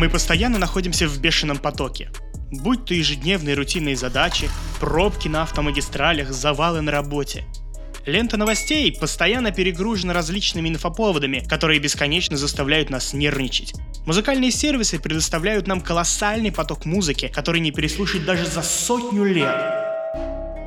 Мы постоянно находимся в бешеном потоке. Будь то ежедневные рутинные задачи, пробки на автомагистралях, завалы на работе. Лента новостей постоянно перегружена различными инфоповодами, которые бесконечно заставляют нас нервничать. Музыкальные сервисы предоставляют нам колоссальный поток музыки, который не переслушать даже за сотню лет.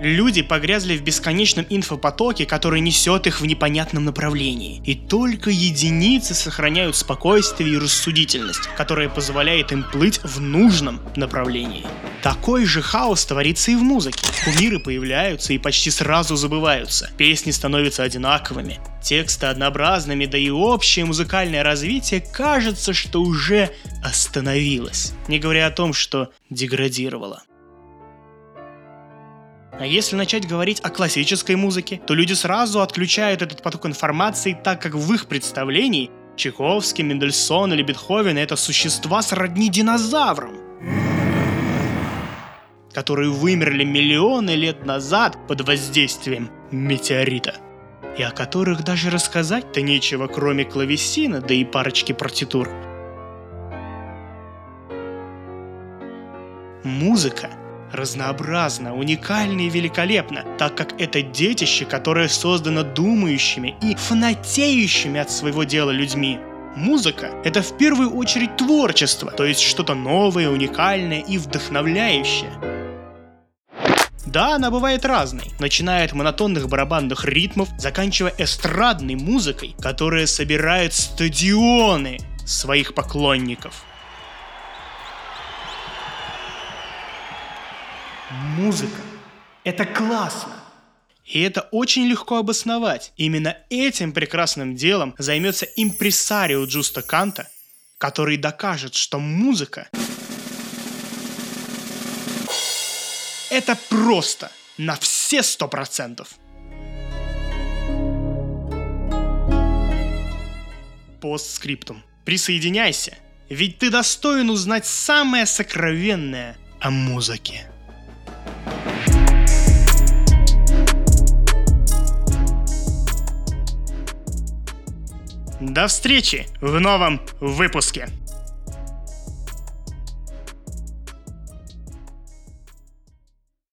Люди погрязли в бесконечном инфопотоке, который несет их в непонятном направлении. И только единицы сохраняют спокойствие и рассудительность, которая позволяет им плыть в нужном направлении. Такой же хаос творится и в музыке. Кумиры появляются и почти сразу забываются. Песни становятся одинаковыми. Тексты однообразными, да и общее музыкальное развитие кажется, что уже остановилось. Не говоря о том, что деградировало. Если начать говорить о классической музыке, то люди сразу отключают этот поток информации, так как в их представлении Чайковский, Мендельсон или Бетховен — это существа сродни динозаврам, которые вымерли миллионы лет назад под воздействием метеорита, и о которых даже рассказать-то нечего, кроме клавесина, да и парочки партитур. Музыка — разнообразно, уникально и великолепно, так как это детище, которое создано думающими и фанатеющими от своего дела людьми. Музыка — это в первую очередь творчество, то есть что-то новое, уникальное и вдохновляющее. Да, она бывает разной, начиная от монотонных барабанных ритмов, заканчивая эстрадной музыкой, которая собирает стадионы своих поклонников. Музыка. Это классно. И это очень легко обосновать. Именно этим прекрасным делом займется импресарио Джуста Канта, который докажет, что музыка это просто на все сто процентов. Постскриптум. Присоединяйся, ведь ты достоин узнать самое сокровенное о музыке. До встречи в новом выпуске.